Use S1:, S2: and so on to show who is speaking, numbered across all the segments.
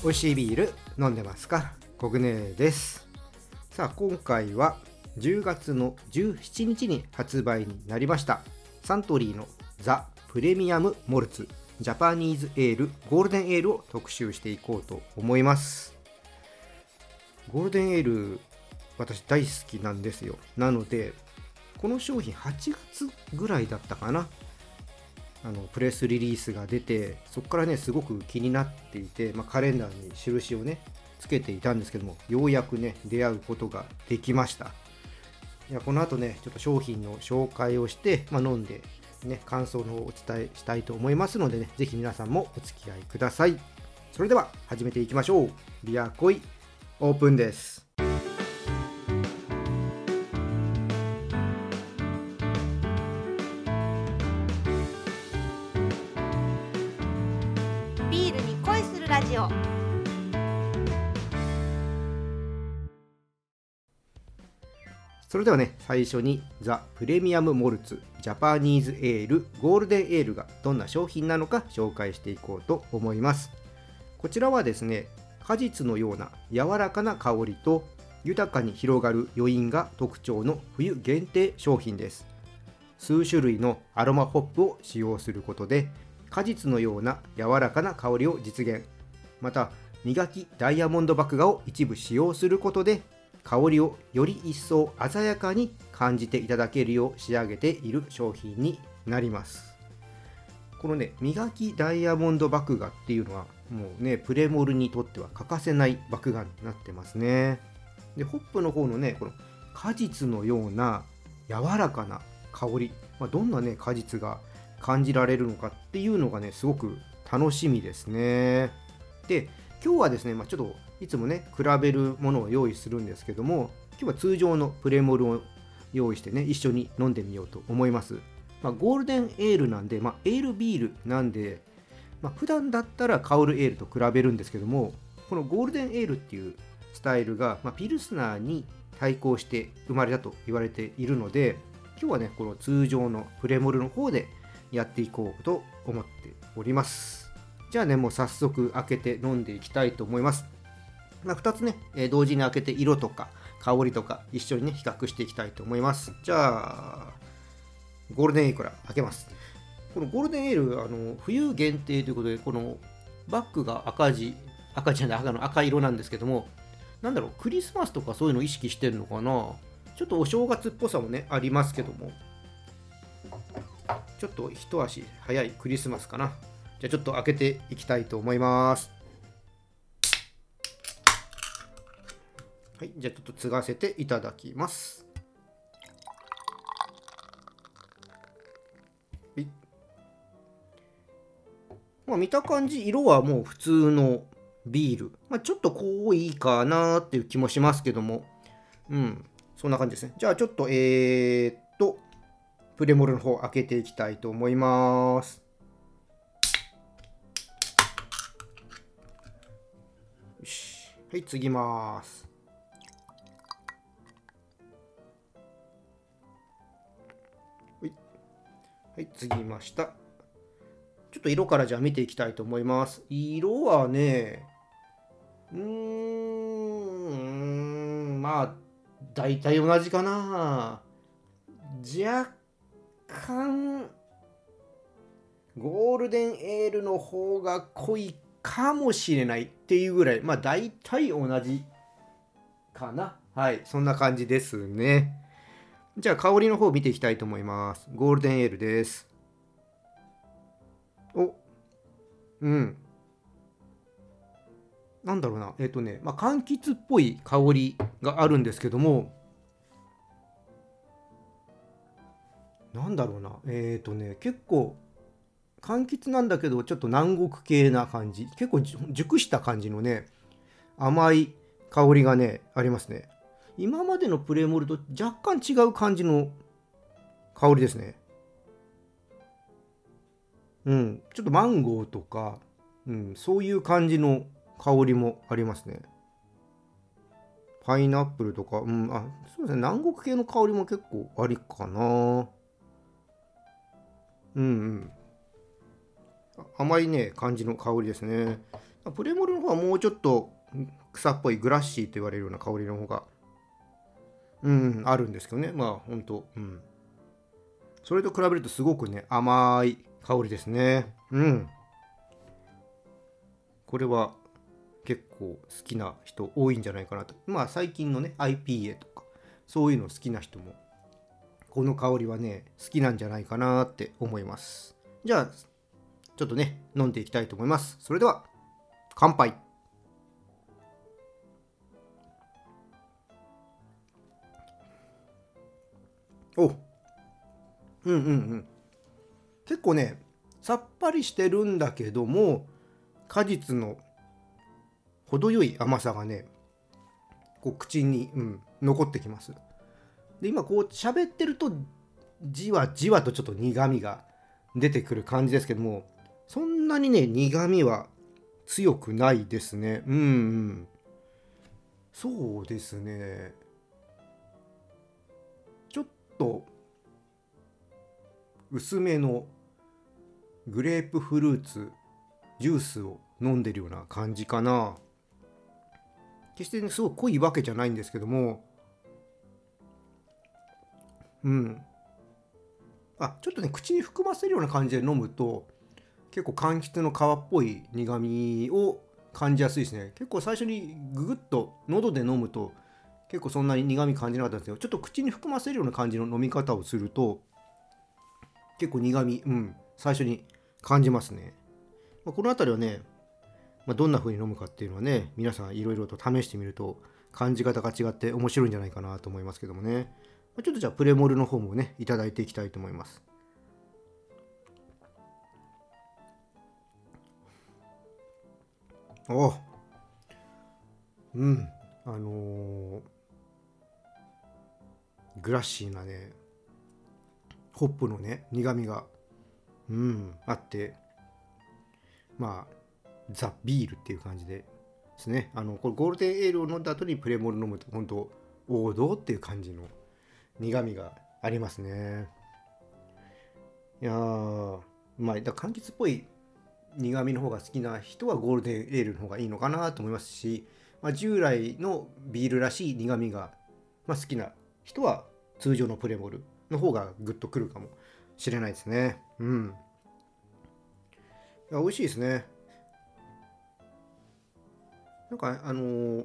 S1: 美味しいビール飲んでますか？コグです。さあ今回は10月の17日に発売になりました。サントリーのザ・プレミアム・モルツジャパニーズエールゴールデンエールを特集していこうと思います。ゴールデンエール私大好きなんですよ。なのでこの商品8月ぐらいだったかな。あのプレスリリースが出てそこからねすごく気になっていて、まあ、カレンダーに印をねつけていたんですけどもようやくね出会うことができました。いやこの後ねちょっと商品の紹介をして、まあ、飲んでね感想のお伝えしたいと思いますのでね是非皆さんもお付き合いください。それでは始めていきましょう。ビアコイ。オープンです。
S2: ビールに恋するラジオ。
S1: それではね最初にザ・プレミアム・モルツジャパニーズ・エールゴールデンエールがどんな商品なのか紹介していこうと思います。こちらはですね果実のような柔らかな香りと豊かに広がる余韻が特徴の冬限定商品です。数種類のアロマホップを使用することで果実のような柔らかな香りを実現。また磨きダイヤモンド麦芽を一部使用することで香りをより一層鮮やかに感じていただけるよう仕上げている商品になります。このね磨きダイヤモンド麦芽っていうのはもうねプレモルにとっては欠かせない麦芽になってますね。でホップの方のねこの果実のような柔らかな香り、まあ、どんなね果実が感じられるのかっていうのがねすごく楽しみですね。で今日はですね、まあ、ちょっといつもね比べるものを用意するんですけども今日は通常のプレモルを用意してね一緒に飲んでみようと思います、まあ、ゴールデンエールなんで、まあ、エールビールなんで、まあ、普段だったら香るエールと比べるんですけどもこのゴールデンエールっていうスタイルが、まあ、ピルスナーに対抗して生まれたと言われているので今日はねこの通常のプレモルの方でやっていこうと思っております。じゃあねもう早速開けて飲んでいきたいと思います。まあ、2つね、えー同時に開けて色とか香りとか一緒にね比較していきたいと思います。じゃあゴールデンエールから開けます。このゴールデンエールあの冬限定ということでこのバッグが赤字赤じゃない赤の赤色なんですけどもなんだろうクリスマスとかそういうの意識してるのかな？ちょっとお正月っぽさもねありますけども。ちょっと一足早いクリスマスかな。じゃあちょっと開けていきたいと思います。はい、じゃあちょっと継がせていただきます。まあ見た感じ、色はもう普通のビール。まあちょっと濃いかなっていう気もしますけども。うん、そんな感じですね。じゃあちょっと、えー、っと、プレモルの方開けていきたいと思います。よし。はい、継ぎます。はい、継ぎました。と色からじゃあ見ていきたいと思います。色はね、うーん、まあ、大体同じかな。若干、ゴールデンエールの方が濃いかもしれないっていうぐらい、まあ大体同じかな。はい、そんな感じですね。じゃあ香りの方見ていきたいと思います。ゴールデンエールです。うん。なんだろうな。えっ、とね、まあ、柑橘っぽい香りがあるんですけども、なんだろうな。えっ、とね、結構、柑橘なんだけど、ちょっと南国系な感じ。結構熟した感じのね、甘い香りがね、ありますね。今までのプレモルと若干違う感じの香りですね。うん、ちょっとマンゴーとか、うん、そういう感じの香りもありますね。パイナップルとか、うん、あ、そうですね、南国系の香りも結構ありかな。うんうん。甘いね、感じの香りですね。プレモルの方はもうちょっと草っぽいグラッシーと言われるような香りの方が、うん、あるんですけどね。まあ、ほんと、うん。それと比べるとすごくね、甘い香りですね。うん。これは結構好きな人多いんじゃないかなと。まあ最近のね、IPA とか、そういうの好きな人も、この香りはね、好きなんじゃないかなって思います。じゃあ、ちょっとね、飲んでいきたいと思います。それでは、乾杯おうんうんうん結構ねさっぱりしてるんだけども果実の程よい甘さがねこう口に、うん、残ってきます。で今こう喋ってるとじわじわとちょっと苦みが出てくる感じですけどもそんなにね苦みは強くないですね。うんうん。そうですね。ちょっと薄めのグレープフルーツジュースを飲んでるような感じかな。決してねすごい濃いわけじゃないんですけども。うん。あちょっとね口に含ませるような感じで飲むと結構柑橘の皮っぽい苦みを感じやすいですね。結構最初にググッと喉で飲むと結構そんなに苦み感じなかったんですけどちょっと口に含ませるような感じの飲み方をすると結構苦み、うん、最初に感じますね。まあ、この辺りはね、まあ、どんな風に飲むかっていうのはね、皆さんいろいろと試してみると感じ方が違って面白いんじゃないかなと思いますけどもね。まあ、ちょっとじゃあプレモルの方もね、いただいていきたいと思います。おうん、あのー、グラッシーなね、ホップのね苦みがうんあってまあザ・ビールっていう感じでですね。あのこれゴールデンエールを飲んだ後にプレモル飲むと本当王道っていう感じの苦みがありますね。いやーまあだ柑橘っぽい苦みの方が好きな人はゴールデンエールの方がいいのかなと思いますし、まあ、従来のビールらしい苦みが、まあ、好きな人は通常のプレモルの方がグッとくるかもしれないですね。うん。いや、美味しいですね。なんか、あのー、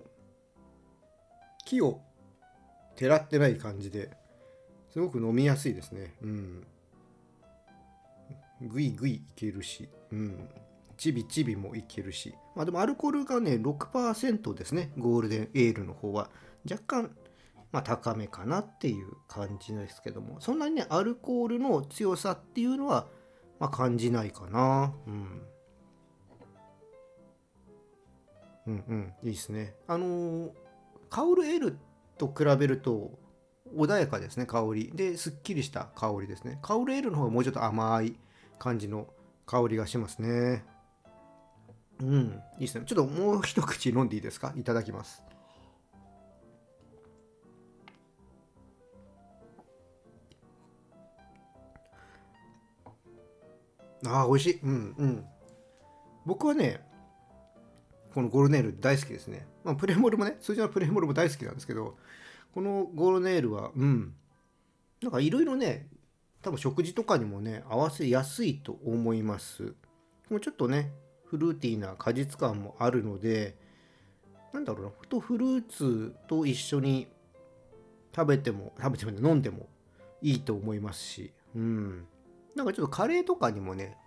S1: 木をてらってない感じですごく飲みやすいですね。うん。ぐいぐいいけるし、うん。ちびちびもいけるし。まあでもアルコールがね、6%ですね。ゴールデンエールの方は。若干まあ、高めかなっていう感じですけども。そんなにねアルコールの強さっていうのは、まあ、感じないかな、うん、うんうん。いいですね。あのー、カウル L と比べると穏やかですね香り。ですっきりした香りですね。カウル L の方がもうちょっと甘い感じの香りがしますね。うん。いいですね。ちょっともう一口飲んでいいですか？いただきます。ああ、美味しい。うんうん。僕はね、このゴールネール大好きですね。まあ、プレモルもね、通常のプレモルも大好きなんですけど、このゴールネールは、うん。なんかいろいろね、多分食事とかにもね、合わせやすいと思います。もうちょっとね、フルーティーな果実感もあるので、なんだろうな、ふとフルーツと一緒に食べても、食べても、飲んでもいいと思いますし、うん。なんかちょっとカレーとかにもね、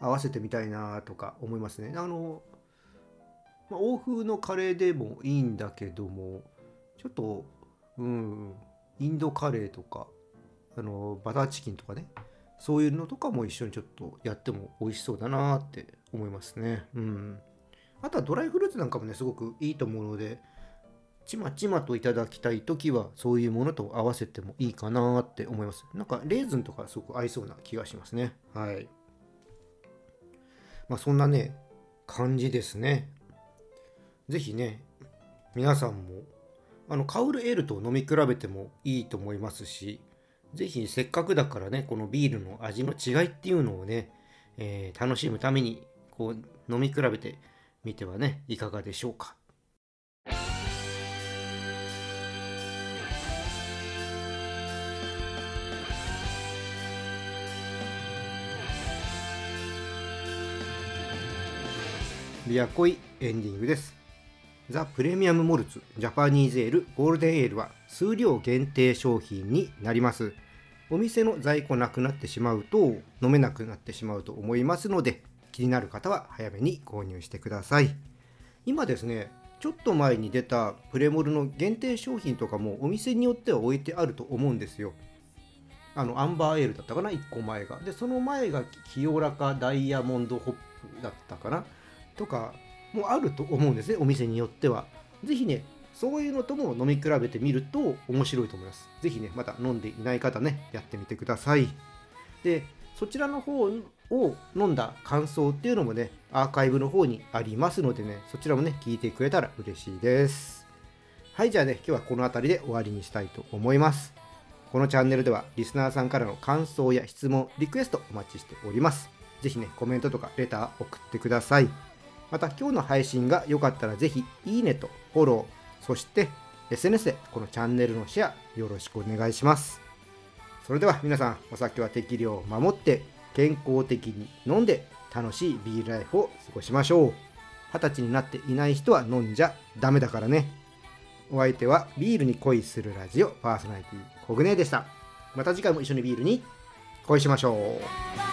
S1: 合わせてみたいなとか思いますね。あの、まあ、欧風のカレーでもいいんだけども、ちょっと、うん、インドカレーとか、あの、バターチキンとかね、そういうのとかも一緒にちょっとやっても美味しそうだなって思いますね。うん。あとはドライフルーツなんかもね、すごくいいと思うので、ちまちまといただきたい時はそういうものと合わせてもいいかなって思います。なんかレーズンとかすごく合いそうな気がしますね。はい。まあそんなね感じですね。是非ね皆さんもあのカウルエールと飲み比べてもいいと思いますしぜひせっかくだからねこのビールの味の違いっていうのをね、えー楽しむためにこう飲み比べてみてはねいかがでしょうか。ビアコイエンディングです。ザ・プレミアム・モルツジャパニーズエールゴールデンエールは数量限定商品になります。お店の在庫なくなってしまうと飲めなくなってしまうと思いますので気になる方は早めに購入してください。今ですねちょっと前に出たプレモルの限定商品とかもお店によっては置いてあると思うんですよ。あのアンバーエールだったかな？1個前が。でその前が清らかダイヤモンドホップだったかな？とかもあると思うんですねお店によっては。ぜひねそういうのとも飲み比べてみると面白いと思います。ぜひねまた飲んでいない方ねやってみてください。でそちらの方を飲んだ感想っていうのもねアーカイブの方にありますのでねそちらもね聞いてくれたら嬉しいです。はいじゃあね今日はこの辺りで終わりにしたいと思います。このチャンネルではリスナーさんからの感想や質問リクエストお待ちしております。ぜひねコメントとかレター送ってください。また今日の配信が良かったらぜひいいねとフォローそして SNS でこのチャンネルのシェアよろしくお願いします。それでは皆さんお酒は適量を守って健康的に飲んで楽しいビールライフを過ごしましょう。二十歳になっていない人は飲んじゃダメだからね。お相手はビールに恋するラジオパーソナリティコグネでした。また次回も一緒にビールに恋しましょう。